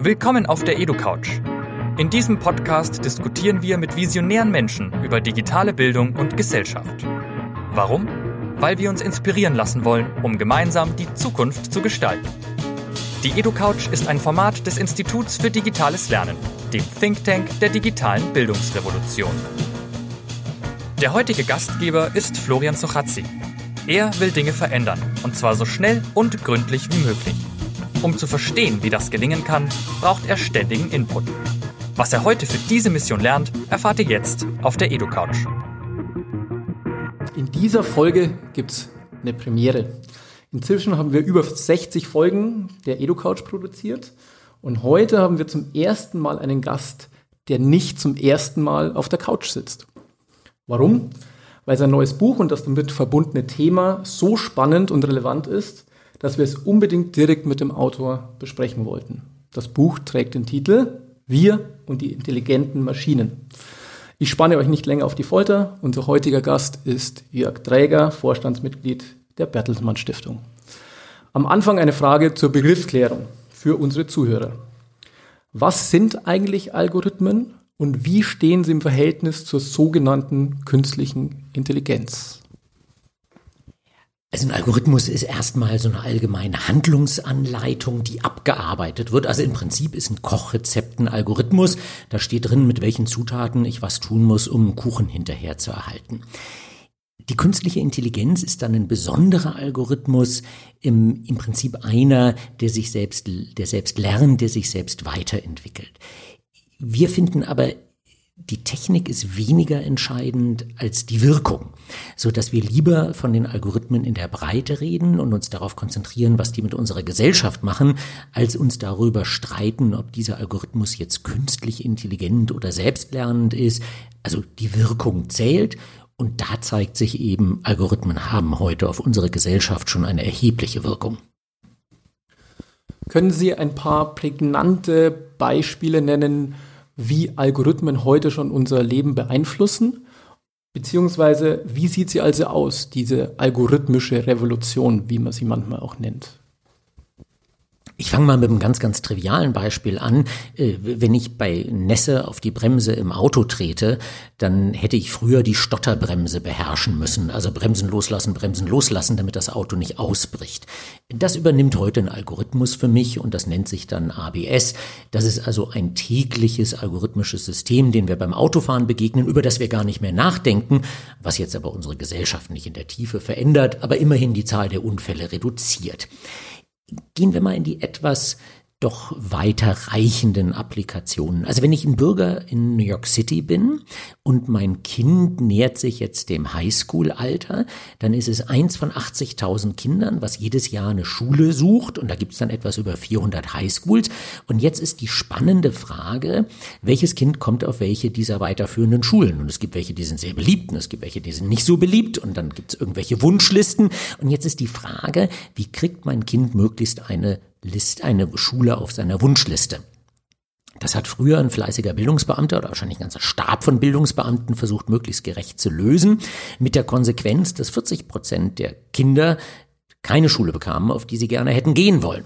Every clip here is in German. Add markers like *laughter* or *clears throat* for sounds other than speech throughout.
Willkommen auf der EduCouch. In diesem Podcast diskutieren wir mit visionären Menschen über digitale Bildung und Gesellschaft. Warum? Weil wir uns inspirieren lassen wollen, um gemeinsam die Zukunft zu gestalten. Die EduCouch ist ein Format des Instituts für digitales Lernen, dem Think Tank der digitalen Bildungsrevolution. Der heutige Gastgeber ist Florian Sochazzi. Er will Dinge verändern, und zwar so schnell und gründlich wie möglich. Um zu verstehen, wie das gelingen kann, braucht er ständigen Input. Was er heute für diese Mission lernt, erfahrt ihr jetzt auf der EduCouch. In dieser Folge gibt es eine Premiere. Inzwischen haben wir über 60 Folgen der EduCouch produziert und heute haben wir zum ersten Mal einen Gast, der nicht zum ersten Mal auf der Couch sitzt. Warum? Weil sein neues Buch und das damit verbundene Thema so spannend und relevant ist, dass wir es unbedingt direkt mit dem Autor besprechen wollten. Das Buch trägt den Titel Wir und die intelligenten Maschinen. Ich spanne euch nicht länger auf die Folter. Unser heutiger Gast ist Jörg Träger, Vorstandsmitglied der Bertelsmann Stiftung. Am Anfang eine Frage zur Begriffsklärung für unsere Zuhörer. Was sind eigentlich Algorithmen und wie stehen sie im Verhältnis zur sogenannten künstlichen Intelligenz? Also ein Algorithmus ist erstmal so eine allgemeine Handlungsanleitung, die abgearbeitet wird. Also im Prinzip ist ein Kochrezept ein Algorithmus. Da steht drin, mit welchen Zutaten ich was tun muss, um einen Kuchen hinterher zu erhalten. Die künstliche Intelligenz ist dann ein besonderer Algorithmus, im, im Prinzip einer, der sich selbst, der selbst lernt, der sich selbst weiterentwickelt. Wir finden aber die Technik ist weniger entscheidend als die Wirkung, so dass wir lieber von den Algorithmen in der Breite reden und uns darauf konzentrieren, was die mit unserer Gesellschaft machen, als uns darüber streiten, ob dieser Algorithmus jetzt künstlich intelligent oder selbstlernend ist. Also die Wirkung zählt und da zeigt sich eben, Algorithmen haben heute auf unsere Gesellschaft schon eine erhebliche Wirkung. Können Sie ein paar prägnante Beispiele nennen, wie Algorithmen heute schon unser Leben beeinflussen? Beziehungsweise, wie sieht sie also aus, diese algorithmische Revolution, wie man sie manchmal auch nennt? Ich fange mal mit einem ganz, ganz trivialen Beispiel an. Äh, wenn ich bei Nässe auf die Bremse im Auto trete, dann hätte ich früher die Stotterbremse beherrschen müssen. Also Bremsen loslassen, Bremsen loslassen, damit das Auto nicht ausbricht. Das übernimmt heute ein Algorithmus für mich und das nennt sich dann ABS. Das ist also ein tägliches algorithmisches System, den wir beim Autofahren begegnen, über das wir gar nicht mehr nachdenken, was jetzt aber unsere Gesellschaft nicht in der Tiefe verändert, aber immerhin die Zahl der Unfälle reduziert. Gehen wir mal in die etwas doch weiterreichenden Applikationen. Also wenn ich ein Bürger in New York City bin und mein Kind nähert sich jetzt dem Highschool-Alter, dann ist es eins von 80.000 Kindern, was jedes Jahr eine Schule sucht und da gibt es dann etwas über 400 Highschools. Und jetzt ist die spannende Frage, welches Kind kommt auf welche dieser weiterführenden Schulen? Und es gibt welche, die sind sehr beliebt und es gibt welche, die sind nicht so beliebt und dann gibt es irgendwelche Wunschlisten. Und jetzt ist die Frage, wie kriegt mein Kind möglichst eine List, eine Schule auf seiner Wunschliste. Das hat früher ein fleißiger Bildungsbeamter oder wahrscheinlich ein ganzer Stab von Bildungsbeamten versucht, möglichst gerecht zu lösen, mit der Konsequenz, dass 40 Prozent der Kinder keine Schule bekamen, auf die sie gerne hätten gehen wollen.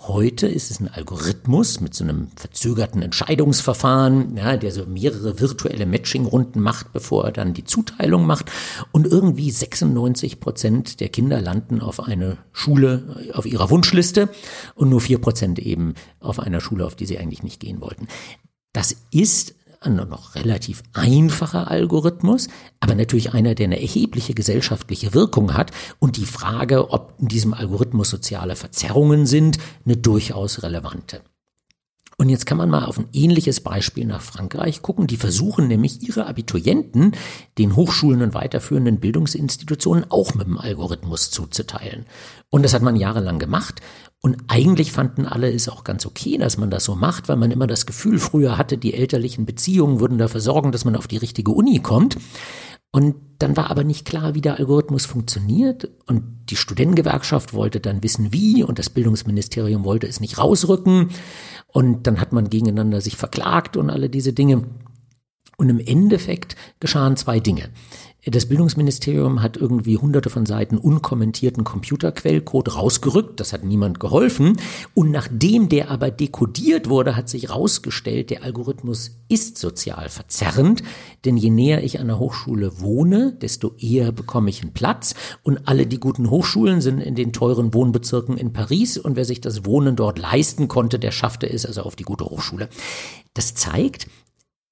Heute ist es ein Algorithmus mit so einem verzögerten Entscheidungsverfahren, ja, der so mehrere virtuelle Matching-Runden macht, bevor er dann die Zuteilung macht. Und irgendwie 96 Prozent der Kinder landen auf eine Schule auf ihrer Wunschliste und nur vier Prozent eben auf einer Schule, auf die sie eigentlich nicht gehen wollten. Das ist noch relativ einfacher Algorithmus, aber natürlich einer, der eine erhebliche gesellschaftliche Wirkung hat und die Frage, ob in diesem Algorithmus soziale Verzerrungen sind, eine durchaus relevante. Und jetzt kann man mal auf ein ähnliches Beispiel nach Frankreich gucken. Die versuchen nämlich ihre Abiturienten den Hochschulen und weiterführenden Bildungsinstitutionen auch mit dem Algorithmus zuzuteilen. Und das hat man jahrelang gemacht. Und eigentlich fanden alle es auch ganz okay, dass man das so macht, weil man immer das Gefühl früher hatte, die elterlichen Beziehungen würden dafür sorgen, dass man auf die richtige Uni kommt. Und dann war aber nicht klar, wie der Algorithmus funktioniert. Und die Studentengewerkschaft wollte dann wissen, wie. Und das Bildungsministerium wollte es nicht rausrücken. Und dann hat man gegeneinander sich verklagt und alle diese Dinge. Und im Endeffekt geschahen zwei Dinge. Das Bildungsministerium hat irgendwie hunderte von Seiten unkommentierten Computerquellcode rausgerückt. Das hat niemand geholfen. Und nachdem der aber dekodiert wurde, hat sich herausgestellt, der Algorithmus ist sozial verzerrend. Denn je näher ich an der Hochschule wohne, desto eher bekomme ich einen Platz. Und alle die guten Hochschulen sind in den teuren Wohnbezirken in Paris. Und wer sich das Wohnen dort leisten konnte, der schaffte es also auf die gute Hochschule. Das zeigt,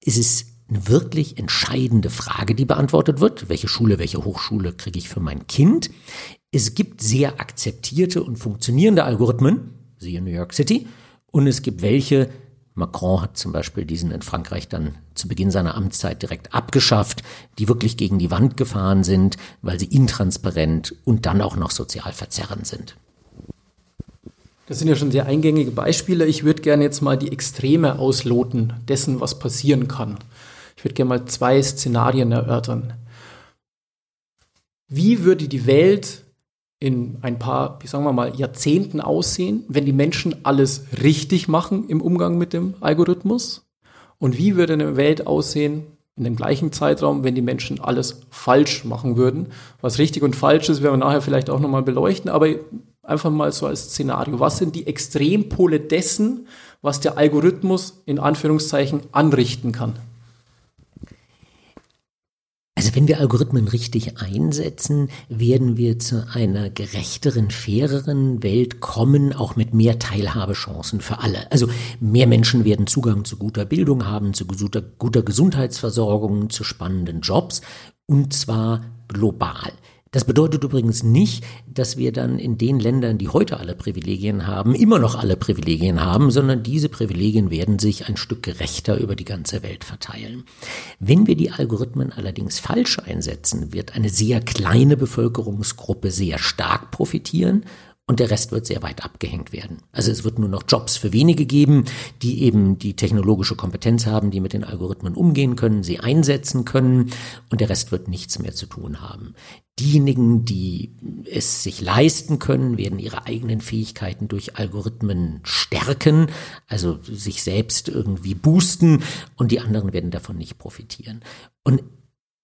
es ist eine wirklich entscheidende Frage, die beantwortet wird. Welche Schule, welche Hochschule kriege ich für mein Kind? Es gibt sehr akzeptierte und funktionierende Algorithmen, siehe New York City, und es gibt welche, Macron hat zum Beispiel diesen in Frankreich dann zu Beginn seiner Amtszeit direkt abgeschafft, die wirklich gegen die Wand gefahren sind, weil sie intransparent und dann auch noch sozial verzerrend sind. Das sind ja schon sehr eingängige Beispiele. Ich würde gerne jetzt mal die Extreme ausloten dessen, was passieren kann. Würde gerne mal zwei Szenarien erörtern. Wie würde die Welt in ein paar, sagen wir mal, Jahrzehnten aussehen, wenn die Menschen alles richtig machen im Umgang mit dem Algorithmus? Und wie würde eine Welt aussehen in dem gleichen Zeitraum, wenn die Menschen alles falsch machen würden? Was richtig und falsch ist, werden wir nachher vielleicht auch nochmal beleuchten, aber einfach mal so als Szenario. Was sind die Extrempole dessen, was der Algorithmus in Anführungszeichen anrichten kann? Also wenn wir Algorithmen richtig einsetzen, werden wir zu einer gerechteren, faireren Welt kommen, auch mit mehr Teilhabechancen für alle. Also mehr Menschen werden Zugang zu guter Bildung haben, zu guter, guter Gesundheitsversorgung, zu spannenden Jobs und zwar global. Das bedeutet übrigens nicht, dass wir dann in den Ländern, die heute alle Privilegien haben, immer noch alle Privilegien haben, sondern diese Privilegien werden sich ein Stück gerechter über die ganze Welt verteilen. Wenn wir die Algorithmen allerdings falsch einsetzen, wird eine sehr kleine Bevölkerungsgruppe sehr stark profitieren und der Rest wird sehr weit abgehängt werden. Also es wird nur noch Jobs für wenige geben, die eben die technologische Kompetenz haben, die mit den Algorithmen umgehen können, sie einsetzen können und der Rest wird nichts mehr zu tun haben. Diejenigen, die es sich leisten können, werden ihre eigenen Fähigkeiten durch Algorithmen stärken, also sich selbst irgendwie boosten und die anderen werden davon nicht profitieren. Und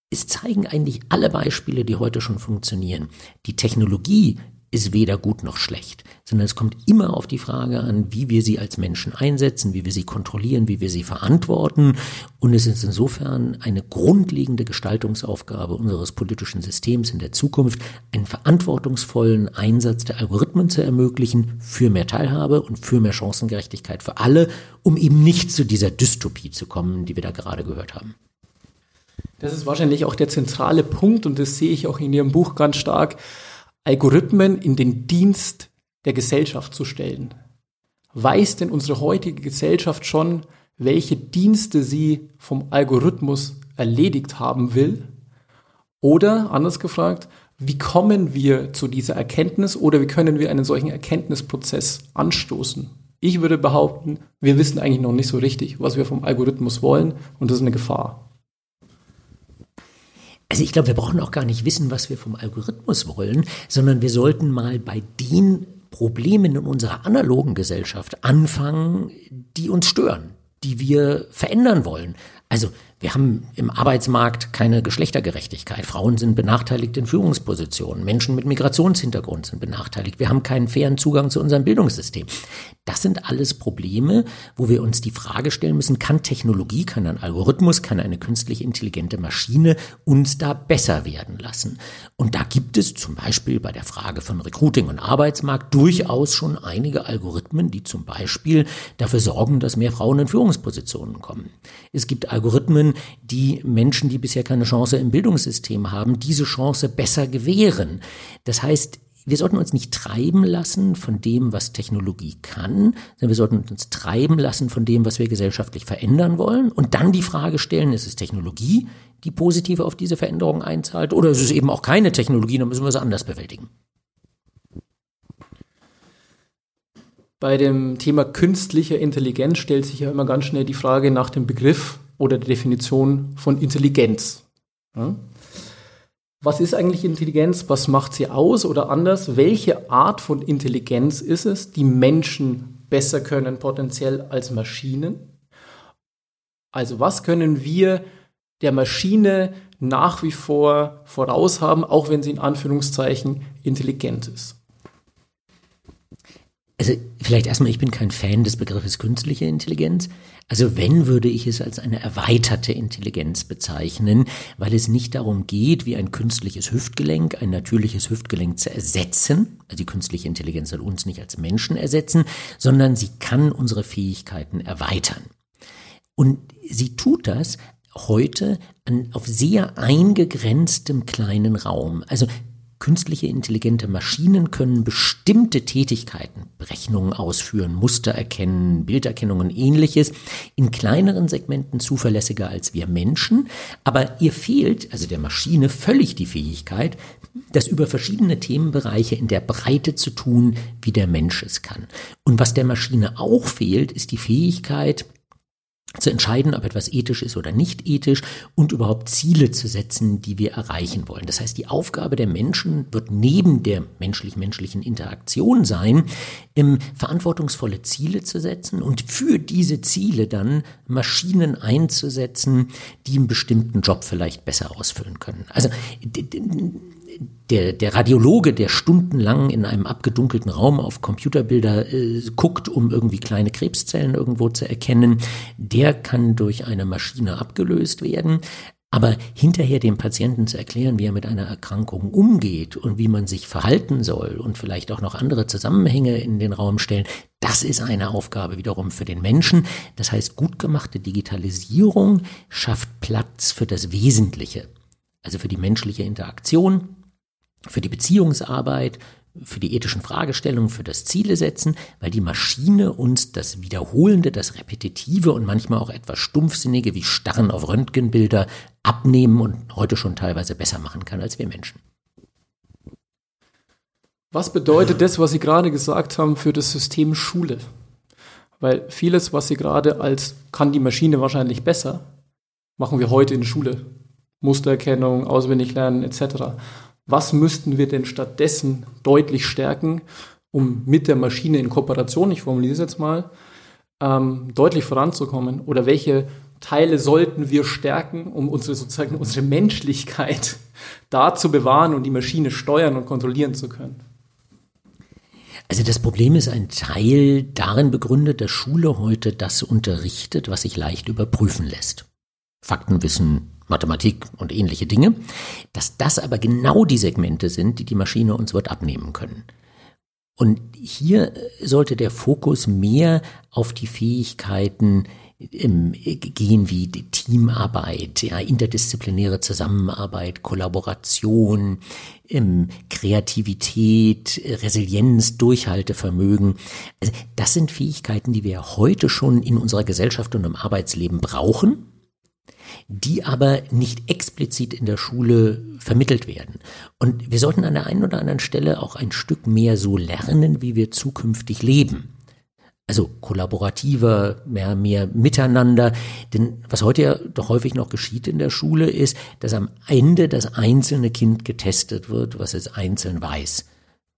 es zeigen eigentlich alle Beispiele, die heute schon funktionieren. Die Technologie ist weder gut noch schlecht, sondern es kommt immer auf die Frage an, wie wir sie als Menschen einsetzen, wie wir sie kontrollieren, wie wir sie verantworten. Und es ist insofern eine grundlegende Gestaltungsaufgabe unseres politischen Systems in der Zukunft, einen verantwortungsvollen Einsatz der Algorithmen zu ermöglichen für mehr Teilhabe und für mehr Chancengerechtigkeit für alle, um eben nicht zu dieser Dystopie zu kommen, die wir da gerade gehört haben. Das ist wahrscheinlich auch der zentrale Punkt und das sehe ich auch in Ihrem Buch ganz stark Algorithmen in den Dienst der Gesellschaft zu stellen. Weiß denn unsere heutige Gesellschaft schon, welche Dienste sie vom Algorithmus erledigt haben will? Oder anders gefragt, wie kommen wir zu dieser Erkenntnis oder wie können wir einen solchen Erkenntnisprozess anstoßen? Ich würde behaupten, wir wissen eigentlich noch nicht so richtig, was wir vom Algorithmus wollen und das ist eine Gefahr. Also ich glaube, wir brauchen auch gar nicht wissen, was wir vom Algorithmus wollen, sondern wir sollten mal bei den Problemen in unserer analogen Gesellschaft anfangen, die uns stören, die wir verändern wollen. Also wir haben im Arbeitsmarkt keine Geschlechtergerechtigkeit. Frauen sind benachteiligt in Führungspositionen. Menschen mit Migrationshintergrund sind benachteiligt. Wir haben keinen fairen Zugang zu unserem Bildungssystem. Das sind alles Probleme, wo wir uns die Frage stellen müssen, kann Technologie, kann ein Algorithmus, kann eine künstlich intelligente Maschine uns da besser werden lassen? Und da gibt es zum Beispiel bei der Frage von Recruiting und Arbeitsmarkt durchaus schon einige Algorithmen, die zum Beispiel dafür sorgen, dass mehr Frauen in Führungspositionen kommen. Es gibt Algorithmen, die Menschen, die bisher keine Chance im Bildungssystem haben, diese Chance besser gewähren. Das heißt, wir sollten uns nicht treiben lassen von dem, was Technologie kann, sondern wir sollten uns treiben lassen von dem, was wir gesellschaftlich verändern wollen und dann die Frage stellen, ist es Technologie, die positiv auf diese Veränderung einzahlt oder ist es eben auch keine Technologie, dann müssen wir sie anders bewältigen. Bei dem Thema künstlicher Intelligenz stellt sich ja immer ganz schnell die Frage nach dem Begriff oder der Definition von Intelligenz. Ja? Was ist eigentlich Intelligenz? Was macht sie aus? Oder anders, welche Art von Intelligenz ist es, die Menschen besser können potenziell als Maschinen? Also was können wir der Maschine nach wie vor voraus haben, auch wenn sie in Anführungszeichen intelligent ist? Also vielleicht erstmal, ich bin kein Fan des Begriffes künstliche Intelligenz. Also wenn, würde ich es als eine erweiterte Intelligenz bezeichnen, weil es nicht darum geht, wie ein künstliches Hüftgelenk, ein natürliches Hüftgelenk zu ersetzen. Also die künstliche Intelligenz soll uns nicht als Menschen ersetzen, sondern sie kann unsere Fähigkeiten erweitern. Und sie tut das heute an, auf sehr eingegrenztem kleinen Raum. Also Künstliche intelligente Maschinen können bestimmte Tätigkeiten, Berechnungen ausführen, Muster erkennen, Bilderkennung und ähnliches, in kleineren Segmenten zuverlässiger als wir Menschen, aber ihr fehlt, also der Maschine, völlig die Fähigkeit, das über verschiedene Themenbereiche in der Breite zu tun, wie der Mensch es kann. Und was der Maschine auch fehlt, ist die Fähigkeit, zu entscheiden, ob etwas ethisch ist oder nicht ethisch und überhaupt Ziele zu setzen, die wir erreichen wollen. Das heißt, die Aufgabe der Menschen wird neben der menschlich-menschlichen Interaktion sein, verantwortungsvolle Ziele zu setzen und für diese Ziele dann Maschinen einzusetzen, die einen bestimmten Job vielleicht besser ausfüllen können. Also der, der Radiologe, der stundenlang in einem abgedunkelten Raum auf Computerbilder äh, guckt, um irgendwie kleine Krebszellen irgendwo zu erkennen, der kann durch eine Maschine abgelöst werden. Aber hinterher dem Patienten zu erklären, wie er mit einer Erkrankung umgeht und wie man sich verhalten soll und vielleicht auch noch andere Zusammenhänge in den Raum stellen, das ist eine Aufgabe wiederum für den Menschen. Das heißt, gut gemachte Digitalisierung schafft Platz für das Wesentliche, also für die menschliche Interaktion, für die Beziehungsarbeit, für die ethischen Fragestellungen, für das Ziele setzen, weil die Maschine uns das Wiederholende, das Repetitive und manchmal auch etwas Stumpfsinnige wie Starren auf Röntgenbilder abnehmen und heute schon teilweise besser machen kann als wir Menschen. Was bedeutet das, was Sie gerade gesagt haben, für das System Schule? Weil vieles, was Sie gerade als kann die Maschine wahrscheinlich besser, machen wir heute in Schule. Mustererkennung, auswendig lernen etc was müssten wir denn stattdessen deutlich stärken, um mit der Maschine in Kooperation, ich formuliere es jetzt mal, ähm, deutlich voranzukommen? Oder welche Teile sollten wir stärken, um unsere sozusagen unsere Menschlichkeit *laughs* da zu bewahren und die Maschine steuern und kontrollieren zu können? Also das Problem ist ein Teil darin begründet, dass Schule heute das unterrichtet, was sich leicht überprüfen lässt. Faktenwissen, Mathematik und ähnliche Dinge, dass das aber genau die Segmente sind, die die Maschine uns wird abnehmen können. Und hier sollte der Fokus mehr auf die Fähigkeiten ähm, gehen wie Teamarbeit, ja, interdisziplinäre Zusammenarbeit, Kollaboration, ähm, Kreativität, Resilienz, Durchhaltevermögen. Also das sind Fähigkeiten, die wir heute schon in unserer Gesellschaft und im Arbeitsleben brauchen die aber nicht explizit in der Schule vermittelt werden. Und wir sollten an der einen oder anderen Stelle auch ein Stück mehr so lernen, wie wir zukünftig leben. Also kollaborativer, mehr, mehr miteinander. Denn was heute ja doch häufig noch geschieht in der Schule ist, dass am Ende das einzelne Kind getestet wird, was es einzeln weiß.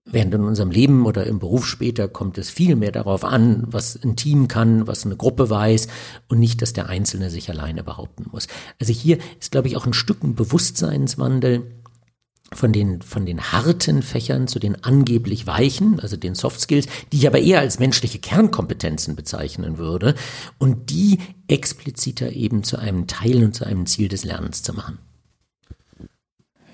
Während in unserem Leben oder im Beruf später kommt es viel mehr darauf an, was ein Team kann, was eine Gruppe weiß und nicht, dass der Einzelne sich alleine behaupten muss. Also hier ist, glaube ich, auch ein Stück ein Bewusstseinswandel von den, von den harten Fächern zu den angeblich weichen, also den Soft Skills, die ich aber eher als menschliche Kernkompetenzen bezeichnen würde und die expliziter eben zu einem Teil und zu einem Ziel des Lernens zu machen.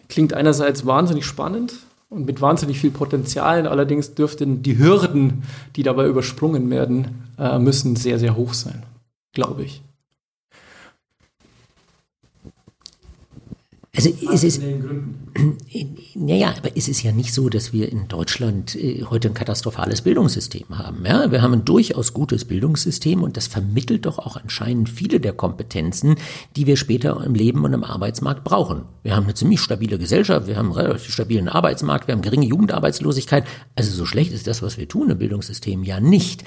Klingt einerseits wahnsinnig spannend, und mit wahnsinnig viel Potenzial. Allerdings dürften die Hürden, die dabei übersprungen werden, äh, müssen sehr, sehr hoch sein, glaube ich. Also es ist, naja, *clears throat* aber es ist ja nicht so, dass wir in Deutschland äh, heute ein katastrophales Bildungssystem haben. Ja? Wir haben ein durchaus gutes Bildungssystem und das vermittelt doch auch anscheinend viele der Kompetenzen, die wir später im Leben und im Arbeitsmarkt brauchen. Wir haben eine ziemlich stabile Gesellschaft, wir haben einen relativ stabilen Arbeitsmarkt, wir haben geringe Jugendarbeitslosigkeit. Also so schlecht ist das, was wir tun im Bildungssystem ja nicht.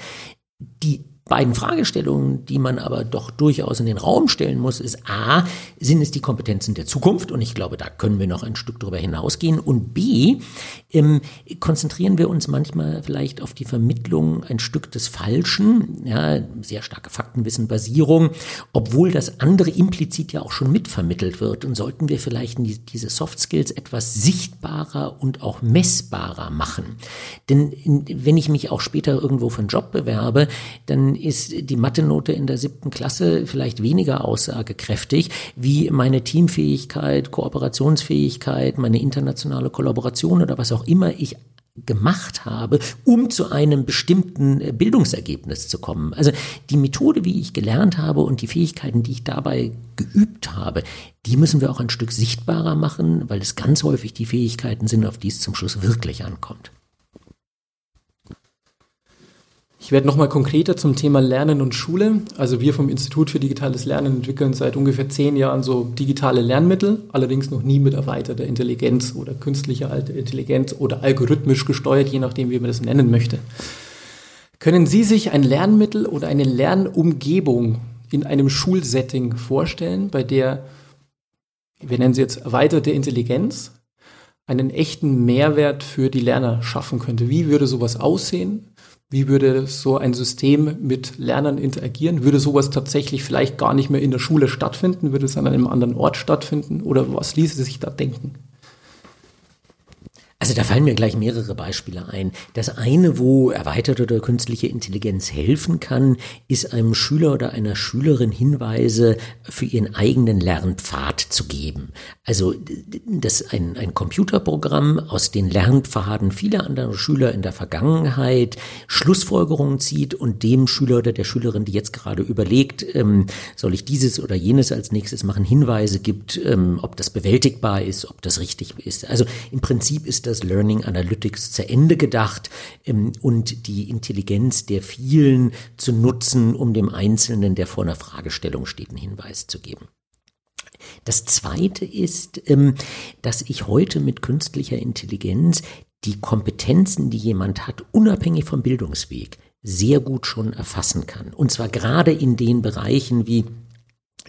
Die beiden Fragestellungen, die man aber doch durchaus in den Raum stellen muss, ist A, sind es die Kompetenzen der Zukunft? Und ich glaube, da können wir noch ein Stück darüber hinausgehen. Und B, ähm, konzentrieren wir uns manchmal vielleicht auf die Vermittlung ein Stück des Falschen, ja, sehr starke Faktenwissenbasierung, obwohl das andere implizit ja auch schon mitvermittelt wird. Und sollten wir vielleicht diese Soft Skills etwas sichtbarer und auch messbarer machen? Denn wenn ich mich auch später irgendwo für einen Job bewerbe, dann ist die Mathe-Note in der siebten Klasse vielleicht weniger aussagekräftig wie meine Teamfähigkeit, Kooperationsfähigkeit, meine internationale Kollaboration oder was auch immer ich gemacht habe, um zu einem bestimmten Bildungsergebnis zu kommen. Also die Methode, wie ich gelernt habe und die Fähigkeiten, die ich dabei geübt habe, die müssen wir auch ein Stück sichtbarer machen, weil es ganz häufig die Fähigkeiten sind, auf die es zum Schluss wirklich ankommt. Ich werde nochmal konkreter zum Thema Lernen und Schule. Also wir vom Institut für digitales Lernen entwickeln seit ungefähr zehn Jahren so digitale Lernmittel, allerdings noch nie mit erweiterter Intelligenz oder künstlicher Intelligenz oder algorithmisch gesteuert, je nachdem, wie man das nennen möchte. Können Sie sich ein Lernmittel oder eine Lernumgebung in einem Schulsetting vorstellen, bei der, wir nennen sie jetzt erweiterte Intelligenz, einen echten Mehrwert für die Lerner schaffen könnte? Wie würde sowas aussehen? Wie würde so ein System mit Lernern interagieren? Würde sowas tatsächlich vielleicht gar nicht mehr in der Schule stattfinden? Würde es an einem anderen Ort stattfinden? Oder was ließe sich da denken? Also da fallen mir gleich mehrere Beispiele ein. Das eine, wo erweiterte oder künstliche Intelligenz helfen kann, ist einem Schüler oder einer Schülerin Hinweise für ihren eigenen Lernpfad zu geben. Also das ein, ein Computerprogramm aus den Lernpfaden vieler anderer Schüler in der Vergangenheit Schlussfolgerungen zieht und dem Schüler oder der Schülerin, die jetzt gerade überlegt, ähm, soll ich dieses oder jenes als nächstes machen, Hinweise gibt, ähm, ob das bewältigbar ist, ob das richtig ist. Also im Prinzip ist das das Learning Analytics zu Ende gedacht ähm, und die Intelligenz der vielen zu nutzen, um dem Einzelnen, der vor einer Fragestellung steht, einen Hinweis zu geben. Das Zweite ist, ähm, dass ich heute mit künstlicher Intelligenz die Kompetenzen, die jemand hat, unabhängig vom Bildungsweg, sehr gut schon erfassen kann. Und zwar gerade in den Bereichen wie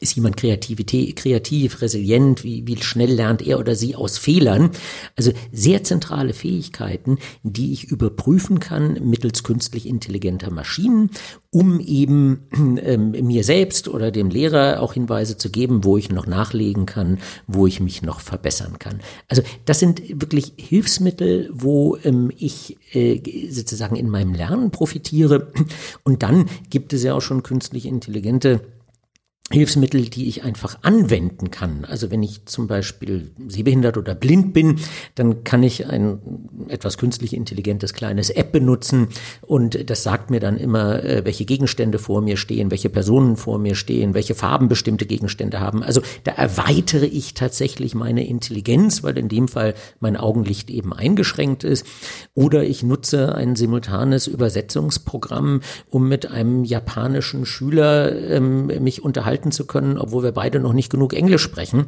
ist jemand Kreativität, kreativ, resilient, wie, wie schnell lernt er oder sie aus Fehlern? Also sehr zentrale Fähigkeiten, die ich überprüfen kann mittels künstlich intelligenter Maschinen, um eben ähm, mir selbst oder dem Lehrer auch Hinweise zu geben, wo ich noch nachlegen kann, wo ich mich noch verbessern kann. Also das sind wirklich Hilfsmittel, wo ähm, ich äh, sozusagen in meinem Lernen profitiere. Und dann gibt es ja auch schon künstlich intelligente Hilfsmittel, die ich einfach anwenden kann. Also wenn ich zum Beispiel sehbehindert oder blind bin, dann kann ich ein etwas künstlich intelligentes kleines App benutzen und das sagt mir dann immer, äh, welche Gegenstände vor mir stehen, welche Personen vor mir stehen, welche Farben bestimmte Gegenstände haben. Also da erweitere ich tatsächlich meine Intelligenz, weil in dem Fall mein Augenlicht eben eingeschränkt ist. Oder ich nutze ein simultanes Übersetzungsprogramm, um mit einem japanischen Schüler ähm, mich unterhalten unterhalten zu können, obwohl wir beide noch nicht genug Englisch sprechen.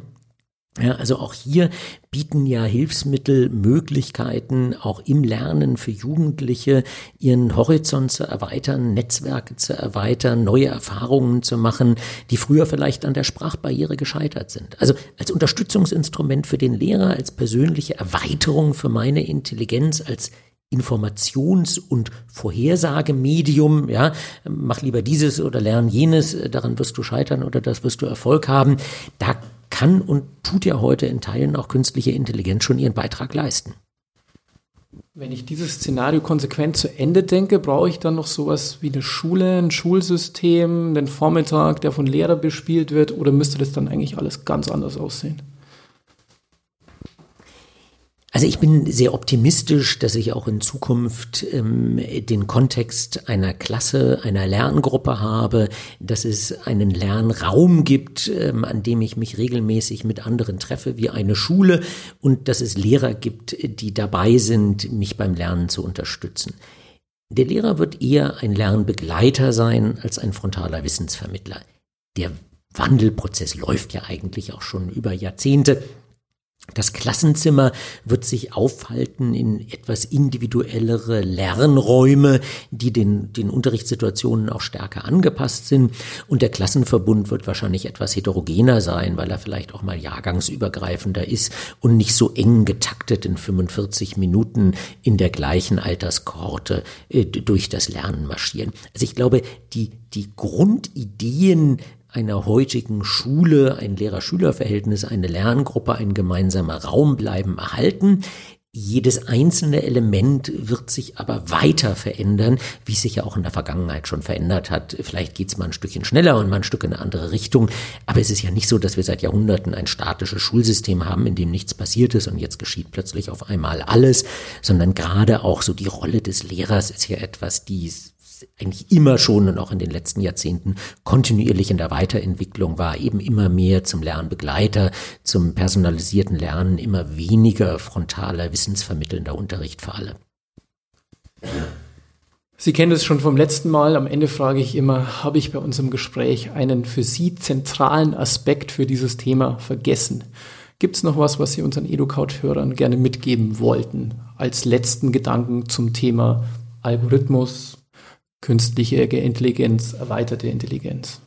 Ja, also auch hier bieten ja Hilfsmittel Möglichkeiten, auch im Lernen für Jugendliche ihren Horizont zu erweitern, Netzwerke zu erweitern, neue Erfahrungen zu machen, die früher vielleicht an der Sprachbarriere gescheitert sind. Also als Unterstützungsinstrument für den Lehrer, als persönliche Erweiterung für meine Intelligenz, als Informations- und Vorhersagemedium, ja, mach lieber dieses oder lern jenes, daran wirst du scheitern oder das wirst du Erfolg haben. Da kann und tut ja heute in Teilen auch künstliche Intelligenz schon ihren Beitrag leisten. Wenn ich dieses Szenario konsequent zu Ende denke, brauche ich dann noch sowas wie eine Schule, ein Schulsystem, einen Vormittag, der von Lehrer bespielt wird, oder müsste das dann eigentlich alles ganz anders aussehen? Also ich bin sehr optimistisch, dass ich auch in Zukunft ähm, den Kontext einer Klasse, einer Lerngruppe habe, dass es einen Lernraum gibt, ähm, an dem ich mich regelmäßig mit anderen treffe, wie eine Schule, und dass es Lehrer gibt, die dabei sind, mich beim Lernen zu unterstützen. Der Lehrer wird eher ein Lernbegleiter sein als ein frontaler Wissensvermittler. Der Wandelprozess läuft ja eigentlich auch schon über Jahrzehnte. Das Klassenzimmer wird sich aufhalten in etwas individuellere Lernräume, die den, den Unterrichtssituationen auch stärker angepasst sind. Und der Klassenverbund wird wahrscheinlich etwas heterogener sein, weil er vielleicht auch mal jahrgangsübergreifender ist und nicht so eng getaktet in 45 Minuten in der gleichen Alterskohorte äh, durch das Lernen marschieren. Also ich glaube, die, die Grundideen einer heutigen Schule, ein Lehrer-Schüler-Verhältnis, eine Lerngruppe, ein gemeinsamer Raum bleiben erhalten. Jedes einzelne Element wird sich aber weiter verändern, wie es sich ja auch in der Vergangenheit schon verändert hat. Vielleicht geht es mal ein Stückchen schneller und mal ein Stück in eine andere Richtung. Aber es ist ja nicht so, dass wir seit Jahrhunderten ein statisches Schulsystem haben, in dem nichts passiert ist und jetzt geschieht plötzlich auf einmal alles, sondern gerade auch so die Rolle des Lehrers ist ja etwas, die eigentlich immer schon und auch in den letzten Jahrzehnten kontinuierlich in der Weiterentwicklung war, eben immer mehr zum Lernbegleiter, zum personalisierten Lernen, immer weniger frontaler, wissensvermittelnder Unterricht für alle. Sie kennen es schon vom letzten Mal. Am Ende frage ich immer, habe ich bei unserem Gespräch einen für Sie zentralen Aspekt für dieses Thema vergessen? Gibt es noch was, was Sie unseren EduCouch-Hörern gerne mitgeben wollten, als letzten Gedanken zum Thema Algorithmus, künstliche Intelligenz, erweiterte Intelligenz?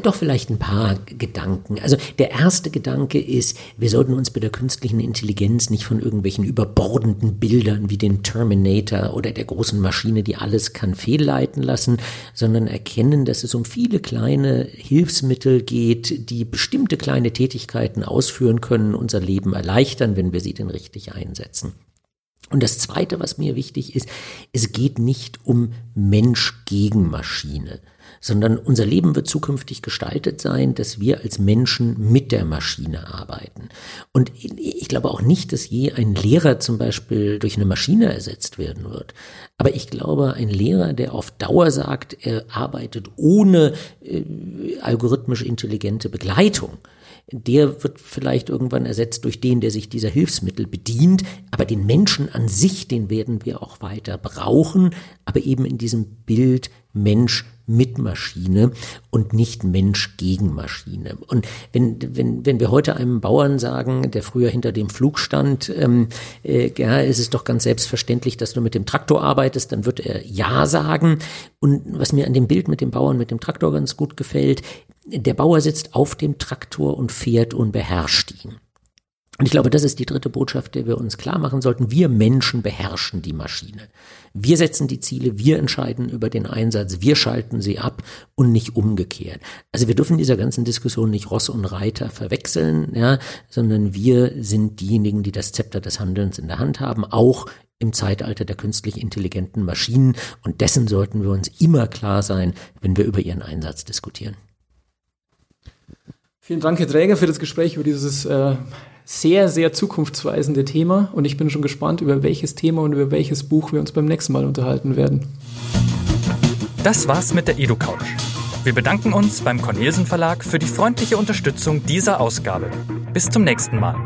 Doch vielleicht ein paar Gedanken. Also der erste Gedanke ist, wir sollten uns bei der künstlichen Intelligenz nicht von irgendwelchen überbordenden Bildern wie den Terminator oder der großen Maschine, die alles kann, fehlleiten lassen, sondern erkennen, dass es um viele kleine Hilfsmittel geht, die bestimmte kleine Tätigkeiten ausführen können, unser Leben erleichtern, wenn wir sie denn richtig einsetzen. Und das Zweite, was mir wichtig ist, es geht nicht um Mensch gegen Maschine, sondern unser Leben wird zukünftig gestaltet sein, dass wir als Menschen mit der Maschine arbeiten. Und ich glaube auch nicht, dass je ein Lehrer zum Beispiel durch eine Maschine ersetzt werden wird. Aber ich glaube, ein Lehrer, der auf Dauer sagt, er arbeitet ohne äh, algorithmisch intelligente Begleitung, der wird vielleicht irgendwann ersetzt durch den, der sich dieser Hilfsmittel bedient. Aber den Menschen an sich, den werden wir auch weiter brauchen, aber eben in diesem Bild Mensch mit Maschine und nicht Mensch gegen Maschine. Und wenn, wenn, wenn wir heute einem Bauern sagen, der früher hinter dem Flug stand, ähm, äh, ja, ist es doch ganz selbstverständlich, dass du mit dem Traktor arbeitest, dann wird er Ja sagen. Und was mir an dem Bild mit dem Bauern mit dem Traktor ganz gut gefällt, der Bauer sitzt auf dem Traktor und fährt und beherrscht ihn. Und ich glaube, das ist die dritte Botschaft, die wir uns klar machen sollten. Wir Menschen beherrschen die Maschine. Wir setzen die Ziele, wir entscheiden über den Einsatz, wir schalten sie ab und nicht umgekehrt. Also wir dürfen dieser ganzen Diskussion nicht Ross und Reiter verwechseln, ja, sondern wir sind diejenigen, die das Zepter des Handelns in der Hand haben, auch im Zeitalter der künstlich intelligenten Maschinen. Und dessen sollten wir uns immer klar sein, wenn wir über ihren Einsatz diskutieren. Vielen Dank, Herr Träger, für das Gespräch über dieses äh, sehr, sehr zukunftsweisende Thema. Und ich bin schon gespannt, über welches Thema und über welches Buch wir uns beim nächsten Mal unterhalten werden. Das war's mit der EduCouch. Wir bedanken uns beim Cornelsen Verlag für die freundliche Unterstützung dieser Ausgabe. Bis zum nächsten Mal.